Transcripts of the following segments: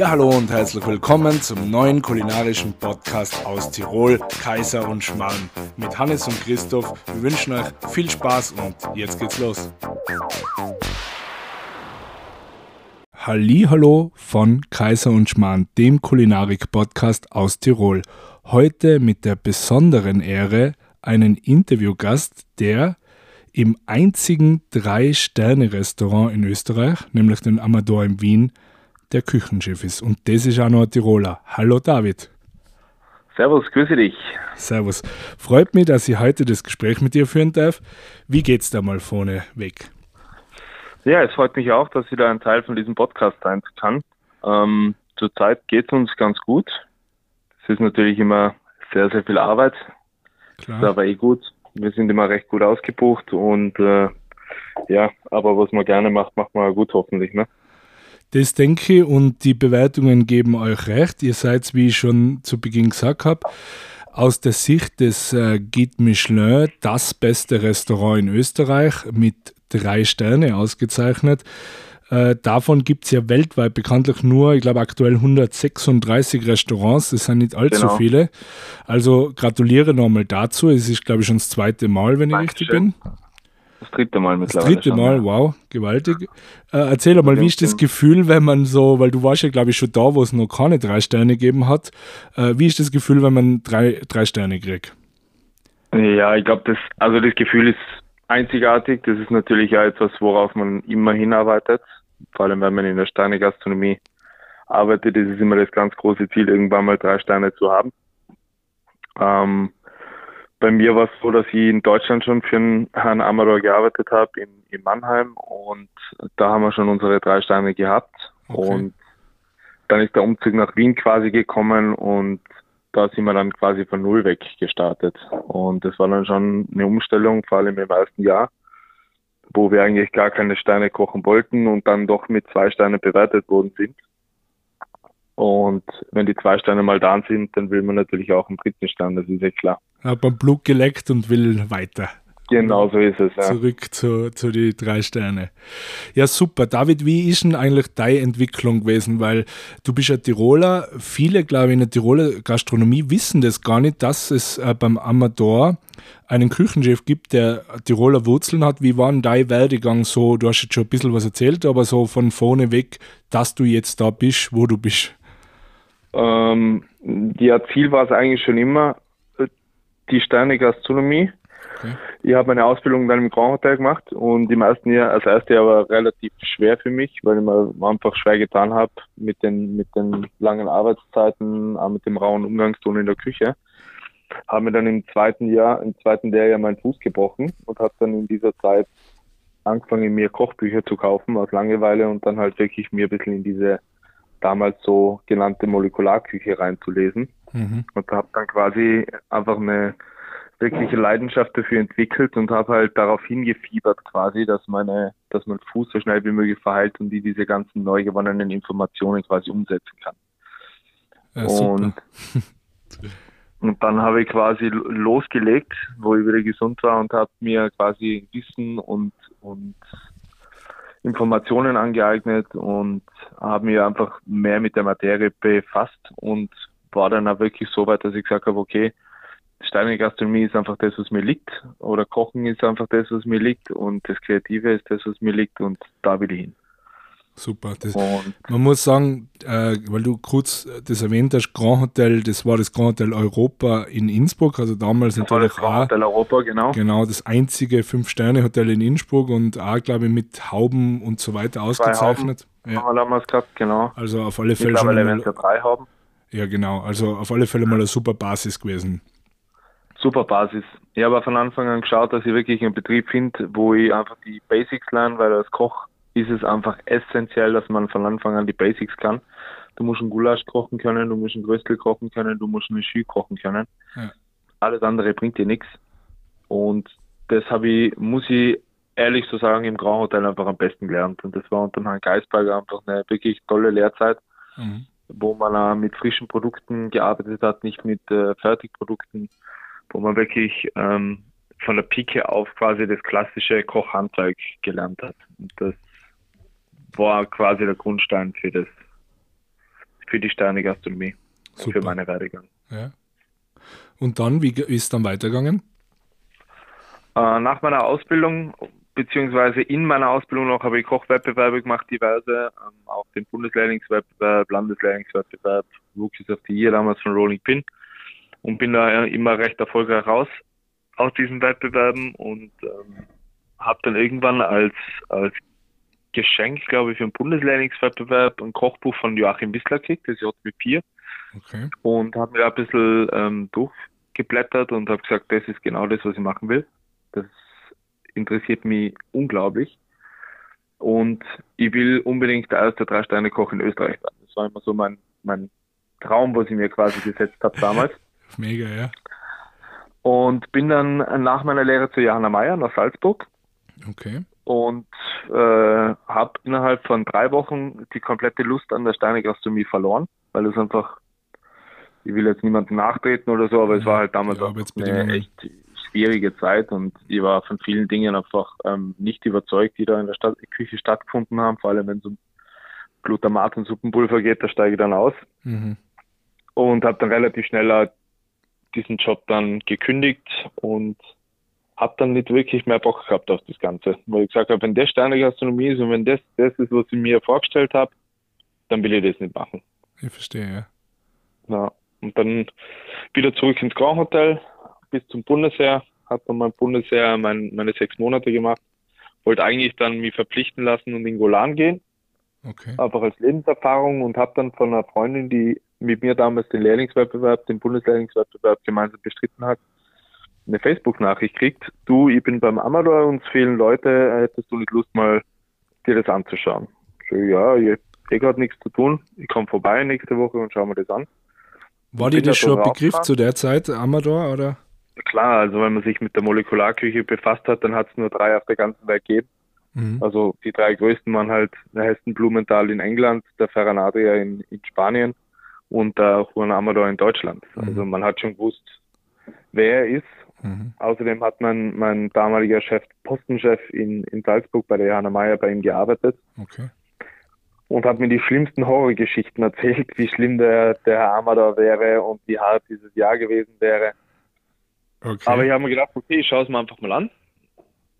Ja, hallo und herzlich willkommen zum neuen kulinarischen Podcast aus Tirol, Kaiser und Schmarrn. Mit Hannes und Christoph. Wir wünschen euch viel Spaß und jetzt geht's los. Hallo von Kaiser und Schmarrn, dem Kulinarik-Podcast aus Tirol. Heute mit der besonderen Ehre einen Interviewgast, der im einzigen Drei-Sterne-Restaurant in Österreich, nämlich den Amador in Wien, der Küchenchef ist. Und das ist auch noch ein Tiroler. Hallo David. Servus, grüße dich. Servus. Freut mich, dass ich heute das Gespräch mit dir führen darf. Wie geht's da mal vorne weg? Ja, es freut mich auch, dass ich da ein Teil von diesem Podcast sein kann. Ähm, zurzeit geht es uns ganz gut. Es ist natürlich immer sehr, sehr viel Arbeit. Klar. Ist aber eh gut. Wir sind immer recht gut ausgebucht und äh, ja, aber was man gerne macht, macht man gut hoffentlich. Ne? Das denke ich und die Bewertungen geben euch recht. Ihr seid, wie ich schon zu Beginn gesagt habe, aus der Sicht des äh, Guide Michelin das beste Restaurant in Österreich mit drei Sterne ausgezeichnet. Äh, davon gibt es ja weltweit bekanntlich nur, ich glaube aktuell 136 Restaurants, das sind nicht allzu genau. viele. Also gratuliere nochmal dazu. Es ist, glaube ich, schon das zweite Mal, wenn Dankeschön. ich richtig bin. Das dritte Mal mittlerweile. Das dritte Mal, schon, wow, gewaltig. Äh, erzähl mal, wie ist das Gefühl, wenn man so, weil du warst ja, glaube ich, schon da, wo es noch keine drei Sterne gegeben hat. Äh, wie ist das Gefühl, wenn man drei, drei Sterne kriegt? Ja, ich glaube, das, also das Gefühl ist einzigartig. Das ist natürlich auch etwas, worauf man immer hinarbeitet. Vor allem, wenn man in der Sterne-Gastronomie arbeitet, ist es immer das ganz große Ziel, irgendwann mal drei Sterne zu haben. Ähm, bei mir war es so, dass ich in Deutschland schon für einen Herrn Amador gearbeitet habe, in, in Mannheim. Und da haben wir schon unsere drei Steine gehabt. Okay. Und dann ist der Umzug nach Wien quasi gekommen und da sind wir dann quasi von Null weg gestartet. Und das war dann schon eine Umstellung, vor allem im ersten Jahr, wo wir eigentlich gar keine Steine kochen wollten und dann doch mit zwei Steinen bewertet worden sind. Und wenn die zwei Steine mal da sind, dann will man natürlich auch einen dritten Stein, das ist ja klar. Hat man Blut geleckt und will weiter. Genau so ist es. Ja. Zurück zu, zu die drei Sterne. Ja, super. David, wie ist denn eigentlich deine Entwicklung gewesen? Weil du bist ja Tiroler. Viele, glaube ich, in der Tiroler Gastronomie wissen das gar nicht, dass es äh, beim Amador einen Küchenchef gibt, der Tiroler Wurzeln hat. Wie war denn dein Werdegang so? Du hast jetzt schon ein bisschen was erzählt, aber so von vorne weg, dass du jetzt da bist, wo du bist. Ähm, ja, Ziel war es eigentlich schon immer, die Sterne Gastronomie. Okay. Ich habe meine Ausbildung dann im Grand Hotel gemacht und im ersten Jahr, als erste Jahr war relativ schwer für mich, weil ich mir einfach schwer getan habe mit den, mit den langen Arbeitszeiten, auch mit dem rauen Umgangston in der Küche. Habe mir dann im zweiten Jahr, im zweiten Lehrjahr meinen Fuß gebrochen und habe dann in dieser Zeit angefangen, mir Kochbücher zu kaufen aus Langeweile und dann halt wirklich mir ein bisschen in diese damals so genannte Molekularküche reinzulesen mhm. und habe dann quasi einfach eine wirkliche Leidenschaft dafür entwickelt und habe halt darauf hingefiebert quasi, dass meine, dass mein Fuß so schnell wie möglich verheilt und die diese ganzen neu gewonnenen Informationen quasi umsetzen kann. Ja, und, und dann habe ich quasi losgelegt, wo ich wieder gesund war und habe mir quasi Wissen und, und Informationen angeeignet und habe mich einfach mehr mit der Materie befasst und war dann auch wirklich so weit, dass ich gesagt habe, okay, Steine Gastronomie ist einfach das, was mir liegt oder Kochen ist einfach das, was mir liegt und das Kreative ist das, was mir liegt und da will ich hin. Super. Das, man muss sagen, äh, weil du kurz das erwähnt hast, Grand Hotel, das war das Grand Hotel Europa in Innsbruck, also damals das natürlich das Grand Hotel Europa, genau. Genau, das einzige Fünf-Sterne-Hotel in Innsbruck und auch, glaube ich, mit Hauben und so weiter ausgezeichnet. Zwei Hauben ja. haben wir damals gehabt, genau. Also auf alle Fälle schon. Mal, drei Hauben. Ja, genau. Also auf alle Fälle mal eine super Basis gewesen. Super Basis. Ich habe von Anfang an geschaut, dass ich wirklich einen Betrieb finde, wo ich einfach die Basics lerne, weil als Koch ist es einfach essentiell, dass man von Anfang an die Basics kann. Du musst einen Gulasch kochen können, du musst einen Gröstel kochen können, du musst einen Schü kochen können. Ja. Alles andere bringt dir nichts. Und das habe ich, muss ich ehrlich so sagen, im Grand Hotel einfach am besten gelernt. Und das war unter Herrn Geisberger einfach eine wirklich tolle Lehrzeit, mhm. Wo man mit frischen Produkten gearbeitet hat, nicht mit äh, Fertigprodukten, wo man wirklich ähm, von der Pike auf quasi das klassische Kochhandwerk gelernt hat. Und das war quasi der Grundstein für das, für die Sterne-Gastronomie. Für meine Werdegang. Ja. Und dann, wie ist dann weitergegangen? Äh, nach meiner Ausbildung, beziehungsweise in meiner Ausbildung noch, habe ich Kochwettbewerbe gemacht, diverse, ähm, auch den Bundeslehrlingswettbewerb, Landeslehrlingswettbewerb, Rookies of the Year damals von Rolling Pin und bin da immer recht erfolgreich raus aus diesen Wettbewerben und ähm, habe dann irgendwann als, als Geschenk, glaube ich, für den Bundeslehrlingswettbewerb ein Kochbuch von Joachim Wissler gekriegt, das JW4. Okay. Und habe mir da ein bisschen ähm, durchgeblättert und habe gesagt, das ist genau das, was ich machen will. Das interessiert mich unglaublich. Und ich will unbedingt der erste Drei-Sterne-Koch in Österreich werden. Das war immer so mein, mein Traum, was ich mir quasi gesetzt habe damals. Mega, ja. Und bin dann nach meiner Lehre zu Johanna Meyer nach Salzburg. Okay. Und äh, habe innerhalb von drei Wochen die komplette Lust an der Steinegastronomie verloren, weil es einfach, ich will jetzt niemandem nachtreten oder so, aber es war halt damals auch eine echt schwierige Zeit und ich war von vielen Dingen einfach ähm, nicht überzeugt, die da in der Stadt, Küche stattgefunden haben, vor allem wenn es um Glutamat und Suppenpulver geht, da steige ich dann aus. Mhm. Und habe dann relativ schnell diesen Job dann gekündigt und habe dann nicht wirklich mehr Bock gehabt auf das Ganze. Weil ich gesagt habe, wenn das Sterne-Gastronomie ist und wenn das das ist, was ich mir vorgestellt habe, dann will ich das nicht machen. Ich verstehe, ja. ja. Und dann wieder zurück ins Grand Hotel, bis zum Bundesheer, habe dann mein Bundesheer mein, meine sechs Monate gemacht. Wollte eigentlich dann mich verpflichten lassen und in Golan gehen. Okay. Einfach als Lebenserfahrung und habe dann von einer Freundin, die mit mir damals den Lehrlingswettbewerb, den Bundeslehrlingswettbewerb gemeinsam bestritten hat, eine Facebook-Nachricht kriegt, du, ich bin beim Amador, uns fehlen Leute, hättest du nicht Lust mal dir das anzuschauen? So, ja, ich habe eh gerade nichts zu tun, ich komme vorbei nächste Woche und schaue mir das an. War dir das schon ein Begriff zu der Zeit, Amador, oder? Klar, also wenn man sich mit der Molekularküche befasst hat, dann hat es nur drei auf der ganzen Welt gegeben. Mhm. Also die drei größten waren halt der Hessen Blumenthal in England, der Ferran Adria in, in Spanien und der Juan Amador in Deutschland. Mhm. Also man hat schon gewusst, wer er ist. Mhm. Außerdem hat mein, mein damaliger Chef, Postenchef in, in Salzburg bei der Johanna Meyer bei ihm gearbeitet. Okay. Und hat mir die schlimmsten Horrorgeschichten erzählt, wie schlimm der, der Herr Amador wäre und wie hart dieses Jahr gewesen wäre. Okay. Aber ich habe mir gedacht, okay, ich schaue es mir einfach mal an.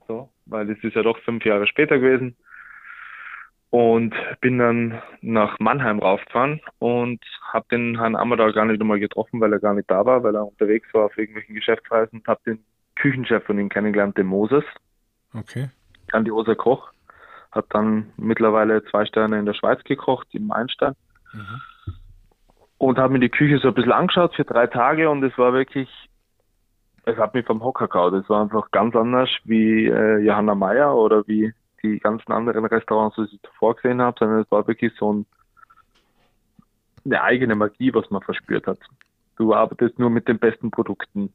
So, weil es ist ja doch fünf Jahre später gewesen und bin dann nach Mannheim raufgefahren und habe den Herrn Amador gar nicht einmal getroffen, weil er gar nicht da war, weil er unterwegs war auf irgendwelchen Geschäftsreisen und habe den Küchenchef von ihm kennengelernt, den Moses. Okay. Grandioser Koch. Hat dann mittlerweile zwei Sterne in der Schweiz gekocht, im Einstein. Mhm. Und habe mir die Küche so ein bisschen angeschaut für drei Tage und es war wirklich, es hat mich vom Hocker gehauen. Es war einfach ganz anders wie äh, Johanna Meyer oder wie die ganzen anderen Restaurants, die ich zuvor gesehen habe, sondern es war wirklich so ein, eine eigene Magie, was man verspürt hat. Du arbeitest nur mit den besten Produkten.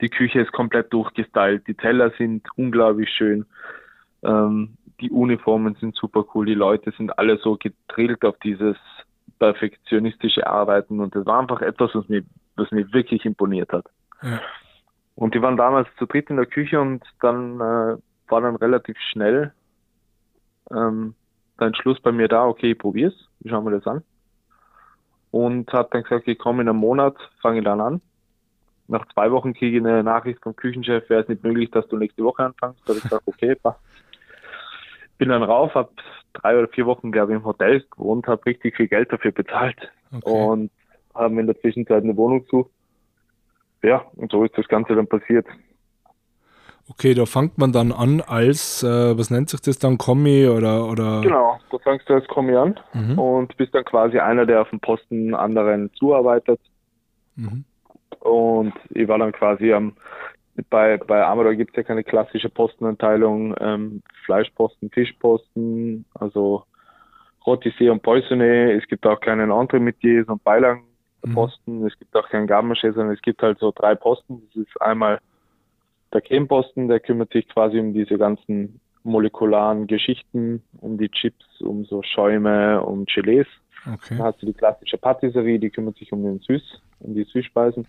Die Küche ist komplett durchgestylt, die Teller sind unglaublich schön, ähm, die Uniformen sind super cool, die Leute sind alle so gedrillt auf dieses perfektionistische Arbeiten und das war einfach etwas, was mir, was mir wirklich imponiert hat. Ja. Und die waren damals zu dritt in der Küche und dann äh, war dann relativ schnell ähm, der Entschluss bei mir da, okay, ich probier's, ich schau mir das an. Und hat dann gesagt, ich komme in einem Monat, fange dann an. Nach zwei Wochen kriege ich eine Nachricht vom Küchenchef, wäre es nicht möglich, dass du nächste Woche anfängst. Da habe ich gesagt, okay, passt. Bin dann rauf, habe drei oder vier Wochen, glaube ich, im Hotel gewohnt, habe richtig viel Geld dafür bezahlt okay. und haben in der Zwischenzeit eine Wohnung gesucht. Ja, und so ist das Ganze dann passiert. Okay, da fängt man dann an als, äh, was nennt sich das dann, Kommi oder, oder? Genau, da fängst du als Kommi an mhm. und bist dann quasi einer, der auf dem Posten anderen zuarbeitet. Mhm. Und ich war dann quasi am, bei, bei Amador gibt es ja keine klassische Postenanteilung, ähm, Fleischposten, Fischposten, also Rotissé und Poissonné. Es gibt auch keinen Entremetiers und Beilagenposten. Mhm. Es gibt auch keinen Garmaché, sondern es gibt halt so drei Posten. Das ist einmal der Cremeposten, der kümmert sich quasi um diese ganzen molekularen Geschichten, um die Chips, um so Schäume, um Gelees. Okay. Dann hast du die klassische Patisserie, die kümmert sich um den Süß, um die Süßspeisen.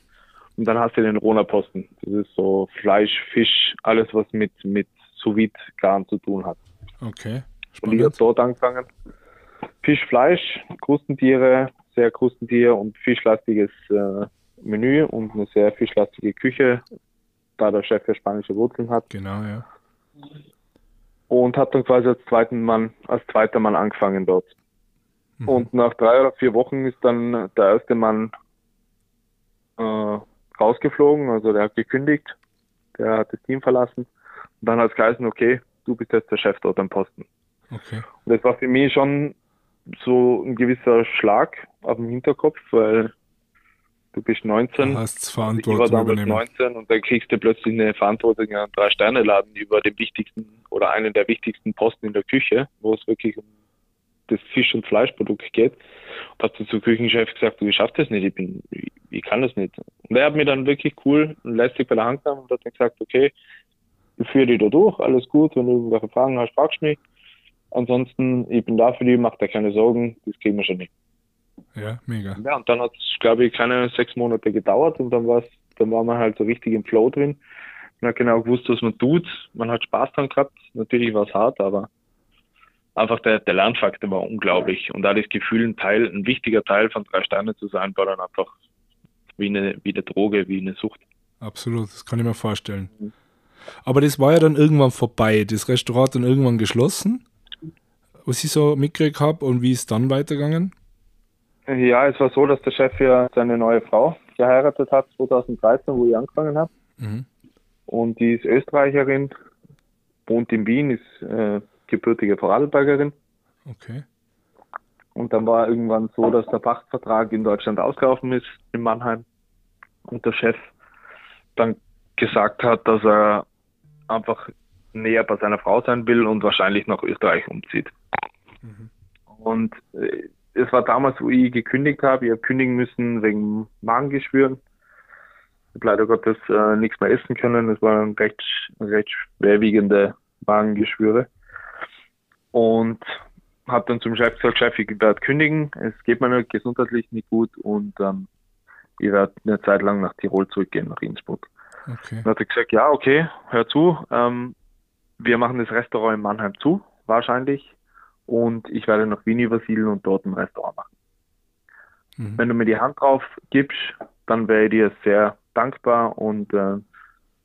Und dann hast du den Rona-Posten. Das ist so Fleisch, Fisch, alles was mit, mit sous garen zu tun hat. Okay. Spannend. Und ich habe dort angefangen. Fisch, Fleisch, Krustentiere, sehr Krustentier- und fischlastiges äh, Menü und eine sehr fischlastige Küche, da der Chef ja spanische Wurzeln hat. Genau, ja. Und hat dann quasi als zweiten Mann, als zweiter Mann angefangen dort. Mhm. Und nach drei oder vier Wochen ist dann der erste Mann äh, rausgeflogen, also der hat gekündigt, der hat das Team verlassen. Und dann hat es geheißen, okay, du bist jetzt der Chef dort am Posten. Okay. Und das war für mich schon so ein gewisser Schlag auf dem Hinterkopf, weil du bist 19. Du hast Verantwortung ich war damals übernehmen. 19 und dann kriegst du plötzlich eine Verantwortung an drei Sterne Laden über den wichtigsten oder einen der wichtigsten Posten in der Küche, wo es wirklich um das Fisch- und Fleischprodukt geht. Und hat zum Küchenchef gesagt, du, ich schaff das nicht, ich bin, ich, ich kann das nicht. Und er hat mir dann wirklich cool und lästig bei der Hand genommen und hat dann gesagt, okay, ich führe dich da durch, alles gut, wenn du irgendwelche Fragen hast, fragst mich. Ansonsten, ich bin da für dich, mach dir keine Sorgen, das kriegen wir schon nicht. Ja, mega. Ja, und dann hat es, glaube ich, keine sechs Monate gedauert und dann war's, dann war man halt so richtig im Flow drin. Man hat genau gewusst, was man tut. Man hat Spaß dran gehabt. Natürlich war es hart, aber einfach der, der Lernfaktor war unglaublich. Und da das Gefühl, ein Teil, ein wichtiger Teil von drei Sterne zu sein, war dann einfach wie eine, wie eine Droge, wie eine Sucht. Absolut, das kann ich mir vorstellen. Mhm. Aber das war ja dann irgendwann vorbei. Das Restaurant dann irgendwann geschlossen, was ich so mitgekriegt habe und wie ist dann weitergegangen? Ja, es war so, dass der Chef ja seine neue Frau geheiratet hat, 2013, wo ich angefangen habe. Mhm. Und die ist Österreicherin, wohnt in Wien, ist äh, gebürtige Vorarlbergerin. Okay. Und dann war irgendwann so, dass der Pachtvertrag in Deutschland ausgelaufen ist, in Mannheim. Und der Chef dann gesagt hat, dass er einfach näher bei seiner Frau sein will und wahrscheinlich nach Österreich umzieht. Mhm. Und äh, es war damals, wo ich gekündigt habe. Ich habe kündigen müssen wegen Magengeschwüren. Ich habe leider Gottes äh, nichts mehr essen können. Es waren recht, recht schwerwiegende Magengeschwüre. Und habe dann zum Chef gesagt, Chef, ich werde kündigen. Es geht mir gesundheitlich nicht gut und ähm, ich werde eine Zeit lang nach Tirol zurückgehen, nach Innsbruck. Okay. Dann hat er gesagt, ja, okay, hör zu. Ähm, wir machen das Restaurant in Mannheim zu, wahrscheinlich und ich werde nach Wien übersiedeln und dort ein Restaurant machen. Mhm. Wenn du mir die Hand drauf gibst, dann wäre ich dir sehr dankbar und äh,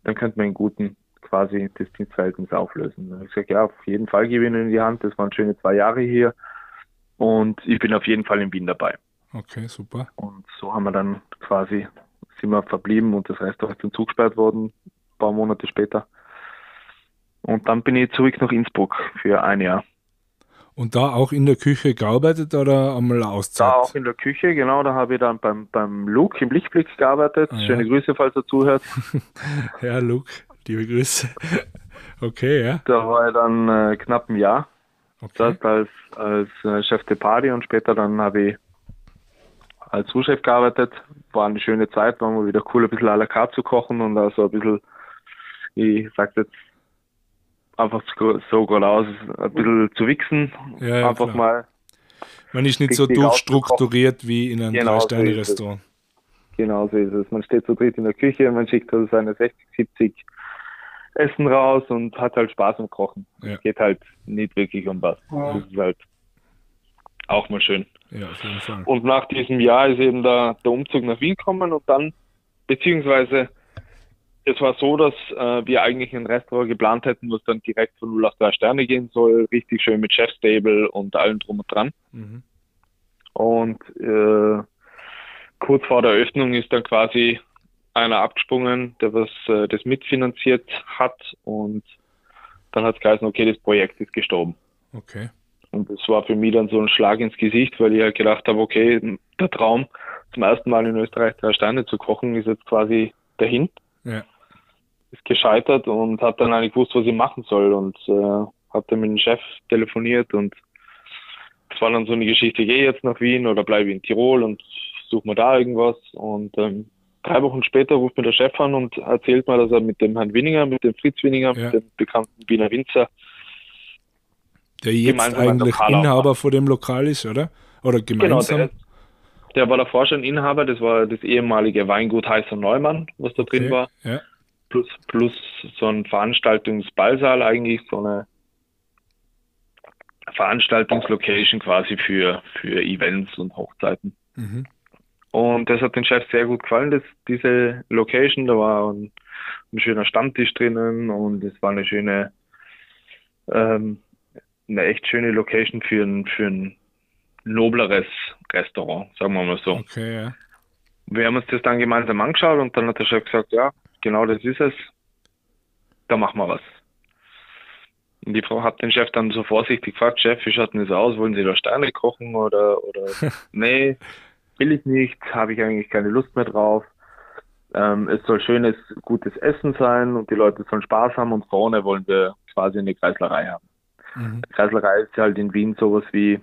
dann könnte man einen guten quasi das Dienstverhältnis auflösen. Ich sage, ja, auf jeden Fall gebe ich Ihnen in die Hand. Das waren schöne zwei Jahre hier und ich bin auf jeden Fall in Wien dabei. Okay, super. Und so haben wir dann quasi, sind wir verblieben und das Restaurant ist dann zugesperrt worden, ein paar Monate später. Und dann bin ich zurück nach Innsbruck für ein Jahr. Und da auch in der Küche gearbeitet oder einmal Auszeit? Da auch in der Küche, genau. Da habe ich dann beim, beim Luke im Lichtblick gearbeitet. Ah, ja. Schöne Grüße, falls er zuhört. ja, Luke, liebe Grüße. Okay, ja. Da war ich dann äh, knapp ein Jahr. Okay. Das als, als äh, Chef de Party und später dann habe ich als Zuschef gearbeitet. War eine schöne Zeit, war mal wieder cool, ein bisschen à la carte zu kochen und also ein bisschen, ich sag jetzt einfach so geradeaus ein bisschen zu wichsen. Ja, ja, einfach klar. mal. Man ist nicht so durchstrukturiert wie in einem genau Drei-Sterne-Restaurant. So genau so ist es. Man steht so dritt in der Küche, man schickt also seine 60, 70 Essen raus und hat halt Spaß am Kochen. Ja. Es geht halt nicht wirklich um was. Ja. Das ist halt auch mal schön. Ja, auf jeden Fall. Und nach diesem Jahr ist eben der, der Umzug nach Wien gekommen und dann, beziehungsweise es war so, dass äh, wir eigentlich ein Restaurant geplant hätten, was dann direkt von 0 auf 3 Sterne gehen soll, richtig schön mit Chefstable und allem drum und dran. Mhm. Und äh, kurz vor der Eröffnung ist dann quasi einer abgesprungen, der was äh, das mitfinanziert hat und dann hat es geheißen, okay, das Projekt ist gestorben. Okay. Und das war für mich dann so ein Schlag ins Gesicht, weil ich halt gedacht habe, okay, der Traum, zum ersten Mal in Österreich drei Sterne zu kochen, ist jetzt quasi dahin. Ja ist gescheitert und hat dann eigentlich gewusst, was ich machen soll und äh, habe dann mit dem Chef telefoniert und es war dann so eine Geschichte, ich gehe jetzt nach Wien oder bleibe in Tirol und suche mir da irgendwas und ähm, drei Wochen später ruft mir der Chef an und erzählt mir, dass er mit dem Herrn Winninger, mit dem Fritz Winninger, ja. mit dem bekannten Wiener Winzer, der jetzt eigentlich Inhaber vor dem Lokal ist, oder? Oder gemeinsam? Genau, der, der war davor schon Inhaber, das war das ehemalige Weingut Heißer Neumann, was da drin okay. war. Ja plus, plus so ein Veranstaltungsballsaal eigentlich, so eine Veranstaltungslocation quasi für, für Events und Hochzeiten. Mhm. Und das hat den Chef sehr gut gefallen, das, diese Location. Da war ein, ein schöner Stammtisch drinnen und es war eine schöne, ähm, eine echt schöne Location für ein, für ein nobleres Restaurant, sagen wir mal so. Okay, ja. Wir haben uns das dann gemeinsam angeschaut und dann hat der Chef gesagt, ja, genau das ist es. Da machen wir was. Und die Frau hat den Chef dann so vorsichtig gefragt, Chef, wie schaut denn das aus? Wollen Sie da Steine kochen oder, oder nee, will ich nicht, habe ich eigentlich keine Lust mehr drauf. Ähm, es soll schönes, gutes Essen sein und die Leute sollen Spaß haben und vorne wollen wir quasi eine Kreislerei haben. Mhm. Kreislerei ist halt in Wien sowas wie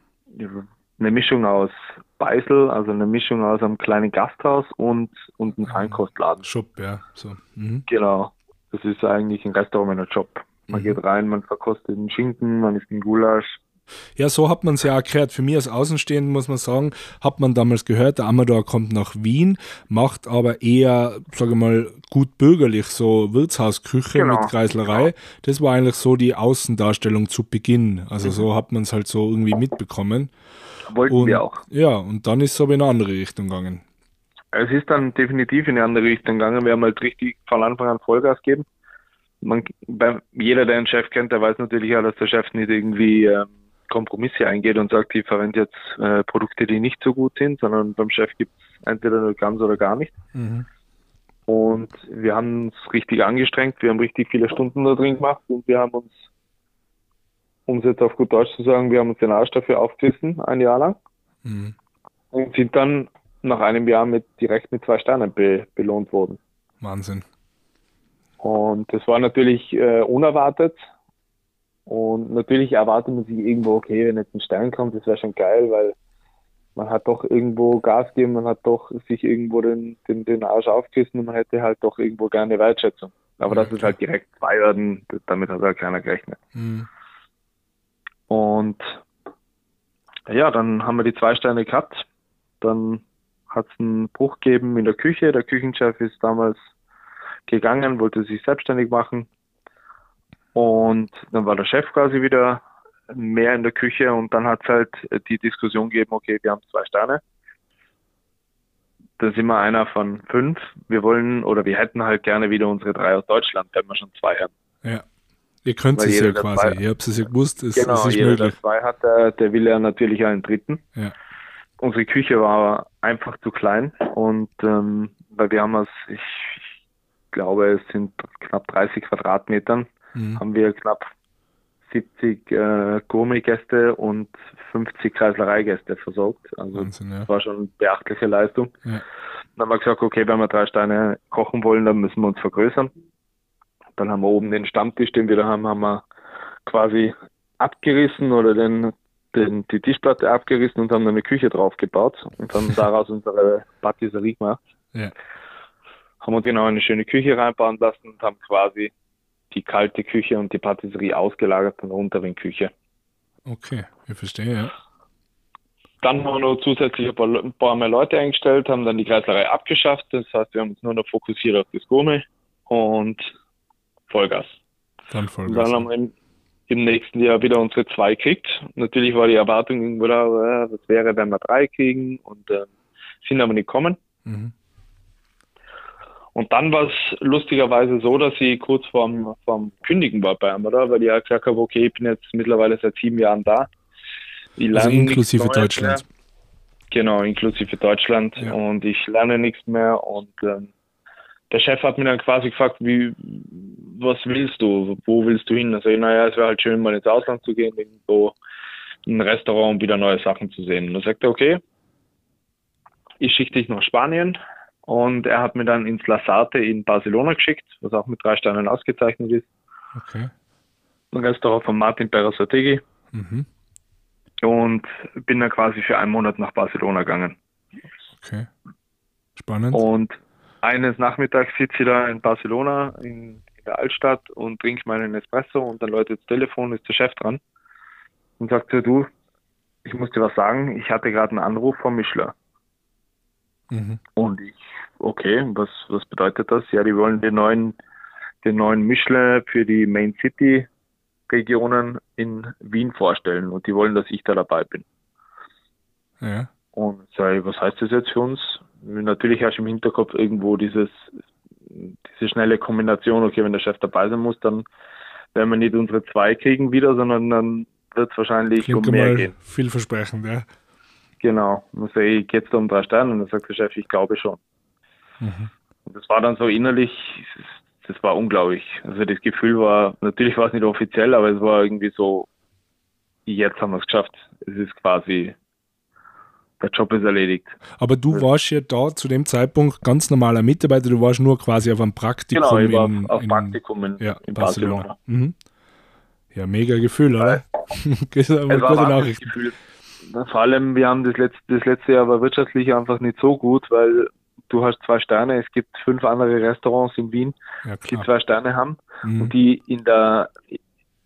eine Mischung aus Beisel, also eine Mischung aus einem kleinen Gasthaus und, und einem Feinkostladen. Shop, ja. So. Mhm. Genau. Das ist eigentlich ein Restaurant mit einem Job. Man mhm. geht rein, man verkostet den Schinken, man isst den Gulasch. Ja, so hat man es ja erklärt. Für mich als Außenstehenden muss man sagen, hat man damals gehört, der Amador kommt nach Wien, macht aber eher, sage ich mal, gut bürgerlich, so Wirtshausküche genau. mit Kreislerei. Genau. Das war eigentlich so die Außendarstellung zu Beginn. Also mhm. so hat man es halt so irgendwie mitbekommen. Wollten und, wir auch. Ja, und dann ist es aber in eine andere Richtung gegangen. Es ist dann definitiv in eine andere Richtung gegangen. Wir haben halt richtig von Anfang an Vollgas gegeben man, bei, jeder, der einen Chef kennt, der weiß natürlich auch, dass der Chef nicht irgendwie ähm, Kompromisse eingeht und sagt, ich verwende jetzt äh, Produkte, die nicht so gut sind, sondern beim Chef gibt es entweder nur ganz oder gar nicht. Mhm. Und wir haben uns richtig angestrengt, wir haben richtig viele Stunden da drin gemacht und wir haben uns, um es jetzt auf gut Deutsch zu sagen, wir haben uns den Arsch dafür aufgerissen, ein Jahr lang. Mhm. Und sind dann nach einem Jahr mit direkt mit zwei Sternen be belohnt worden. Wahnsinn. Und das war natürlich äh, unerwartet. Und natürlich erwartet man sich irgendwo, okay, wenn jetzt ein Stern kommt, das wäre schon geil, weil man hat doch irgendwo Gas gegeben, man hat doch sich irgendwo den, den, den Arsch aufgerissen und man hätte halt doch irgendwo gerne Wertschätzung. Aber ja, das ist halt direkt zwei werden, damit hat halt keiner gerechnet. Mhm. Und ja, dann haben wir die zwei Sterne gehabt. Dann hat es einen Bruch gegeben in der Küche. Der Küchenchef ist damals gegangen, wollte sich selbstständig machen. Und dann war der Chef quasi wieder mehr in der Küche und dann hat es halt die Diskussion gegeben, okay, wir haben zwei Sterne. Da sind wir einer von fünf. Wir wollen oder wir hätten halt gerne wieder unsere drei aus Deutschland, wenn wir schon zwei haben. Ja. Ihr könnt es ja quasi, zwei, ihr habt es ja gewusst, es, genau, es ist jeder, möglich. der zwei hat, der, der will ja natürlich einen dritten. Ja. Unsere Küche war einfach zu klein und ähm, weil wir haben es, ich, glaube, es sind knapp 30 Quadratmetern, mhm. haben wir knapp 70 äh, Gourmet-Gäste und 50 Kreislereigäste versorgt. Also Wahnsinn, ja. das war schon eine beachtliche Leistung. Ja. Dann haben wir gesagt, okay, wenn wir drei Steine kochen wollen, dann müssen wir uns vergrößern. Dann haben wir oben den Stammtisch, den wir da haben, haben wir quasi abgerissen oder den, den, die Tischplatte abgerissen und haben dann eine Küche draufgebaut und haben daraus unsere Patisserie gemacht. Ja haben wir genau eine schöne Küche reinbauen lassen und haben quasi die kalte Küche und die Patisserie ausgelagert in der unteren Küche. Okay, ich verstehe, ja. Dann haben wir noch zusätzlich ein paar, ein paar mehr Leute eingestellt, haben dann die Kreislerei abgeschafft. Das heißt, wir haben uns nur noch fokussiert auf das Gourmet und Vollgas. Dann Vollgas. Und dann haben wir im, im, nächsten Jahr wieder unsere zwei gekriegt. Natürlich war die Erwartung irgendwo da, äh, was wäre, wenn wir drei kriegen und äh, sind aber nicht gekommen. Mhm. Und dann war es lustigerweise so, dass sie kurz vorm, vorm Kündigen war bei Amada, weil die ja gesagt haben, okay, ich bin jetzt mittlerweile seit sieben Jahren da. Ich also inklusive Deutschland. Mehr. Genau, inklusive Deutschland. Ja. Und ich lerne nichts mehr. Und ähm, der Chef hat mir dann quasi gefragt, wie, was willst du? Wo willst du hin? Also, naja, es wäre halt schön, mal ins Ausland zu gehen, irgendwo in ein Restaurant, um wieder neue Sachen zu sehen. Und dann sagt er, okay, ich schicke dich nach Spanien, und er hat mir dann ins Lasarte in Barcelona geschickt, was auch mit drei Sternen ausgezeichnet ist. Okay. Ein Restaurant von Martin Berasategui. Mhm. Und bin dann quasi für einen Monat nach Barcelona gegangen. Okay. Spannend. Und eines Nachmittags sitze ich da in Barcelona in, in der Altstadt und trinke meinen Espresso und dann läutet das Telefon, ist der Chef dran und sagt, du, ich muss dir was sagen, ich hatte gerade einen Anruf von Mischler. Mhm. Und ich okay, was, was bedeutet das? Ja, die wollen den neuen, den neuen Michelin für die Main City Regionen in Wien vorstellen und die wollen, dass ich da dabei bin. Ja. Und ich, was heißt das jetzt für uns? Natürlich hast du im Hinterkopf irgendwo dieses, diese schnelle Kombination, okay, wenn der Chef dabei sein muss, dann werden wir nicht unsere zwei kriegen wieder, sondern dann wird es wahrscheinlich Klingt um mehr gehen. Vielversprechend, ja. Genau. Und sag ich, geht's da um drei Sterne? Und dann sagt der Chef, ich glaube schon. Mhm. Und das war dann so innerlich, das war unglaublich. Also das Gefühl war, natürlich war es nicht offiziell, aber es war irgendwie so, jetzt haben wir es geschafft. Es ist quasi, der Job ist erledigt. Aber du Ja. warst ja da zu dem Zeitpunkt ganz normaler Mitarbeiter, du warst nur quasi auf einem Praktikum Genau, ich war in, auf, auf in, Praktikum in, ja, in Barcelona. Barcelona. Mhm. Ja, mega Gefühl, oder? Es war ein. Gefühl. Vor allem, wir haben das letzte, das letzte Jahr war wirtschaftlich einfach nicht so gut, weil du hast zwei Sterne, es gibt fünf andere Restaurants in Wien, Ja, die zwei Sterne haben Mhm. und die in der,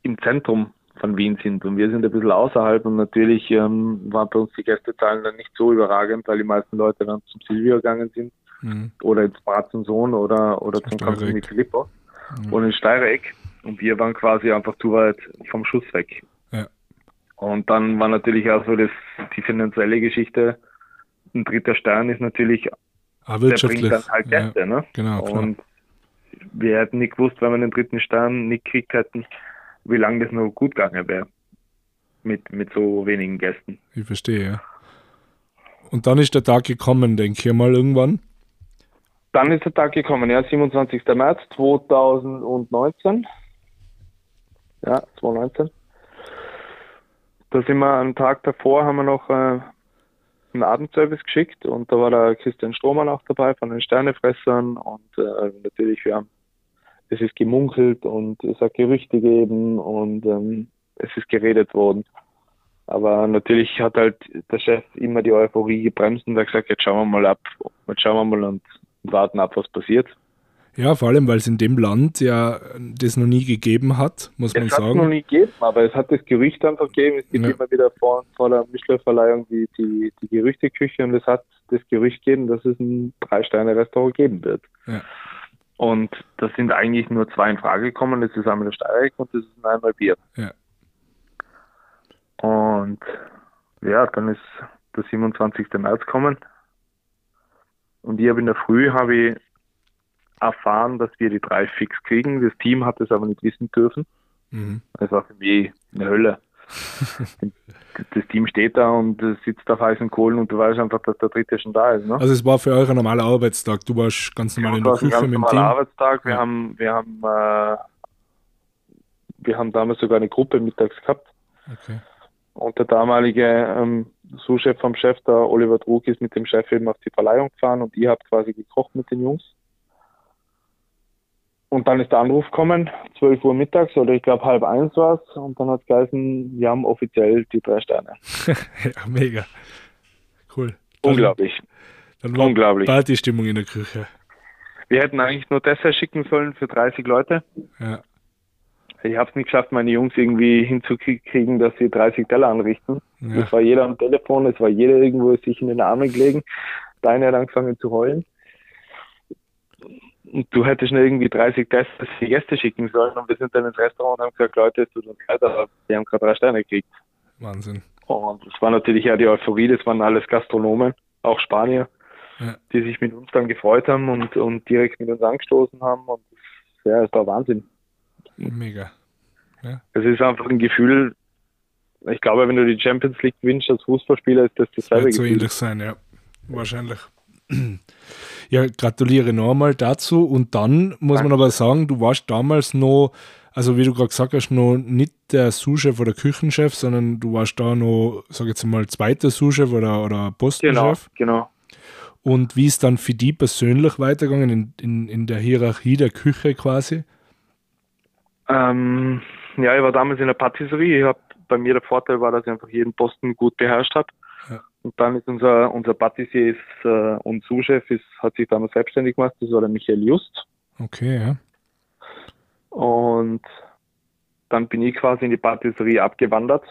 im Zentrum von Wien sind. Und wir sind ein bisschen außerhalb und natürlich ähm, waren bei uns die Gästezahlen dann nicht so überragend, weil die meisten Leute dann zum Silvio gegangen sind Mhm. oder ins Brat zum Sohn oder, oder Zum mit Filippo Mhm. und in Steireck. Und wir waren quasi einfach zu weit vom Schuss weg. Ja. Und dann war natürlich auch so das, die finanzielle Geschichte. Ein dritter Stern ist natürlich, Ah, der bringt dann halt ja, Gäste, ne? genau, klar. Und wir hätten nicht gewusst, wenn wir den dritten Stern nicht gekriegt hätten, wie lange das noch gut gegangen wäre. Mit, mit so wenigen Gästen. Ich verstehe, ja. Und dann ist der Tag gekommen, denke ich mal, irgendwann. Dann ist der Tag gekommen, ja, 27. März 2019. Ja, 2019. Da sind wir am Tag davor, haben wir noch äh, einen Abendservice geschickt und da war der Christian Strohmann auch dabei von den Sternefressern und äh, natürlich, wir haben, es ist gemunkelt und es hat Gerüchte gegeben und ähm, es ist geredet worden. Aber natürlich hat halt der Chef immer die Euphorie gebremst und hat gesagt, jetzt schauen wir mal ab, jetzt schauen wir mal und und warten ab, was passiert. Ja, vor allem, weil es in dem Land ja das noch nie gegeben hat, muss man Es hat es noch sagen. nie gegeben, aber es hat das Gerücht einfach gegeben. Es gibt Ja. immer wieder vor, vor der Michelin-Verleihung die, die, die Gerüchteküche und es hat das Gerücht gegeben, dass es ein Drei-Sterne-Restaurant geben wird. Ja. Und das sind eigentlich nur zwei in Frage gekommen. Das ist einmal der Steireck und das ist einmal Bier. Ja. Und ja, dann ist der 27. März gekommen. Und ich habe in der Früh habe ich erfahren, dass wir die drei fix kriegen. Das Team hat es aber nicht wissen dürfen. Mhm. Das war für mich eine Hölle. das Team steht da und sitzt auf heißen Kohlen und du weißt einfach, dass der dritte schon da ist. Ne? Also es war für euch ein normaler Arbeitstag. Du warst ganz normal in der Küche mit dem normaler Team. Arbeitstag. Wir Ja. haben, wir haben, äh, wir haben damals sogar eine Gruppe mittags gehabt. Okay. Und der damalige ähm, Sous-Chef vom Chef, der Oliver Trug, ist mit dem Chef eben auf die Verleihung gefahren und ich habe quasi gekocht mit den Jungs. Und dann ist der Anruf gekommen, 12 Uhr mittags oder ich glaube halb eins war es. Und dann hat es geheißen, wir haben offiziell die drei Sterne. ja, mega. Cool. Dann, Unglaublich, Dann war unglaublich. Partystimmung in der Küche. Wir hätten eigentlich nur Dessert schicken sollen für 30 Leute. Ja. Ich habe es nicht geschafft, meine Jungs irgendwie hinzukriegen, dass sie 30 Teller anrichten. Ja. Es war jeder am Telefon, es war jeder irgendwo sich in den Armen gelegen. Der eine hat angefangen zu heulen. Und du hättest nur irgendwie 30 Tests für Gäste schicken sollen. Und wir sind dann ins Restaurant und haben gesagt, Leute, es tut uns leid, aber wir haben gerade drei Sterne gekriegt. Wahnsinn. Und es war natürlich ja die Euphorie, das waren alles Gastronomen, auch Spanier, Ja. die sich mit uns dann gefreut haben und, und direkt mit uns angestoßen haben. Und ja, es war Wahnsinn. Mega. Es ist einfach ein Gefühl, ich glaube, wenn du die Champions League gewinnst als Fußballspieler, ist das dasselbe Wird so ähnlich sein, ja. Wahrscheinlich. Ja, gratuliere nochmal dazu. Und dann muss man Danke. aber sagen, du warst damals noch, also wie du gerade gesagt hast, noch nicht der Sous-Chef oder Küchenchef, sondern du warst da noch, sag jetzt mal, zweiter Sous-Chef oder, oder Genau, Postenchef. genau. Und wie ist dann für die persönlich weitergegangen in, in, in der Hierarchie der Küche quasi? Ähm, ja, ich war damals in der Patisserie. Ich hab, bei mir der Vorteil war, dass ich einfach jeden Posten gut beherrscht habe. Ja. Und dann ist unser, unser Patissier ist, äh, und Sous-Chef ist, hat sich damals selbstständig gemacht. Das war der Michael Just. Okay, ja. Und dann bin ich quasi in die Patisserie abgewandert.